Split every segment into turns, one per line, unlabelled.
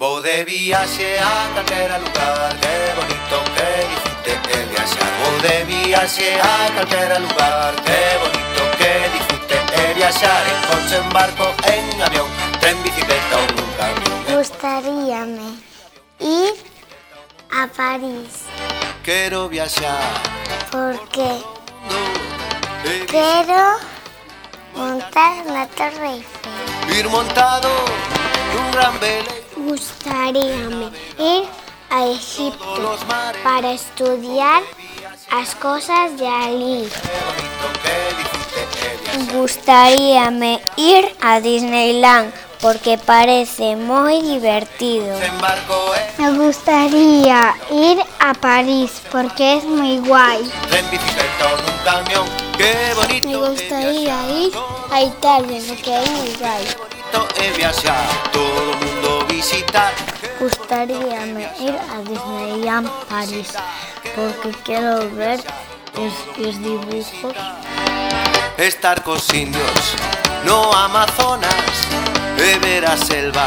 Vou de viaxe a calquera lugar Que bonito que disfrute e viaxar Vou de viaxe a calquera lugar Que bonito que disfrute e viaxar En coche, en barco, en avión Tren, bicicleta ou nun camión
Gustaríame ir a París.
Quero viaxar
porque
e
quero montar na Torre Eiffel.
Ir montado nun gran veleiro
Gustaríame ir a Egipto para estudiar as cosas de
viaxar
Gustaríame ir a Disneyland porque parece moi divertido. Me gustaría ir a París porque es muy guay. Me gustaría ir a Italia porque es muy guay.
é visitar.
Gustaríame ir a Disneyland París porque quiero ver los, dibujos.
Estar cos indios no Amazonas ver a selva.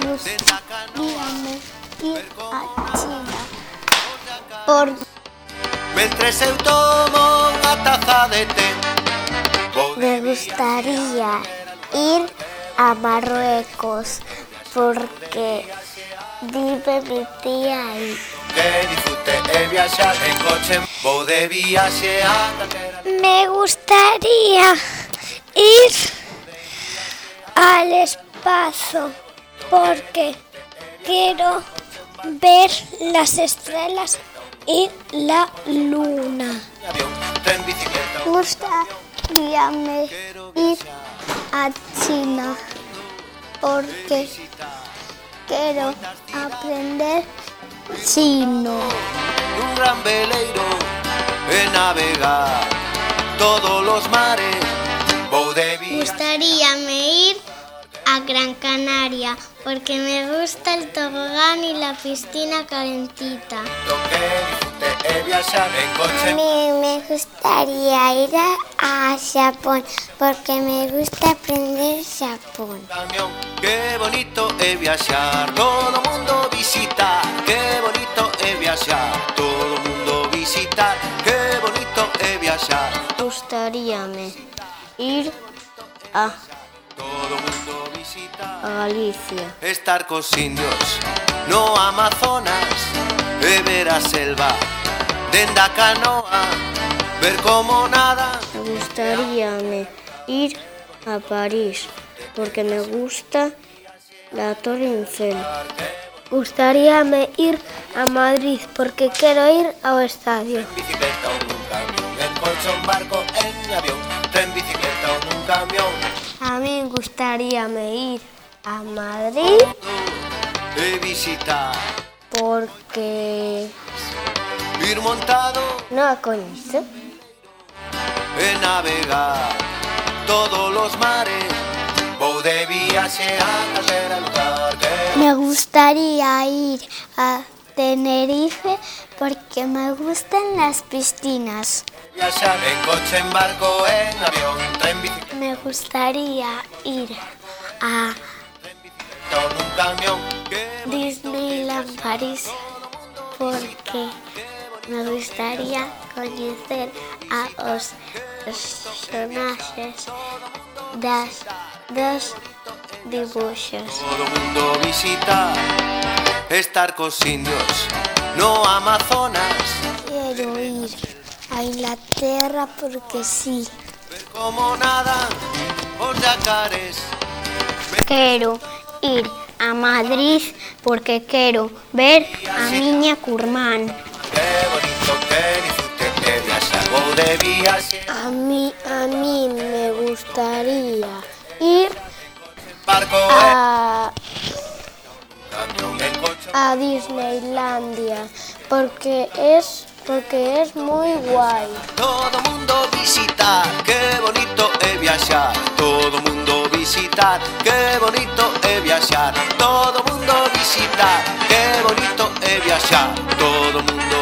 Gustaríame ir a China por
Mentres eu tomo unha taza de té.
Me gustaría ir a Marruecos porque vive mi tía ahí. Me gustaría ir al espacio porque quiero ver las estrellas y la luna. Me gustaría ir a China porque quiero aprender chino.
Un gran veleiro e navegar todos los mares. De
gustaríame ir a Gran Canaria porque me gusta el tobogán y la piscina calentita.
Viaxar en
A
coche.
mí me gustaría ir a, a Japón porque me gusta aprender Japón.
camión. Qué bonito es viajar, todo mundo visitar. Qué bonito es viajar, todo mundo visitar. Qué bonito es viajar,
Gustaríame ir a,
todo mundo visitar.
Galicia.
Estar cos indios, no Amazonas, ver a selva. Dende a canoa, ver como nada.
Me gustaríame ir a París porque me gusta la Torre Eiffel. Gustaríame ir a Madrid porque quiero ir al estadio.
Bicicleta ou nun camión, en coche, un barco, en avión. Tren, bicicleta ou nun camión.
A mí gustaríame ir a Madrid
visitar,
porque
ir montado
no la conozco.
e navegar todos los mares. Vou de viaxe a
Me gustaría ir a Tenerife porque me gustan las piscinas.
viaxar en coche, en barco, en avión, tren,
Me gustaría ir a Disneyland París porque me gustaría conocer a los personajes das dos dibujos.
todo mundo visitar, estar cos indios, no Amazonas,
Quiero ir a Inglaterra porque sí.
ver como nada os yacares.
Quiero ir a Madrid porque quiero ver a Niña Curmán. A mí, a mí me gustaría ir a,
coche.
a Disneylandia porque es porque es muy guay.
Todo mundo visitar, qué bonito es viajar. Todo mundo visitar, qué bonito es viajar. Todo mundo visitar, qué bonito es viajar. Todo mundo.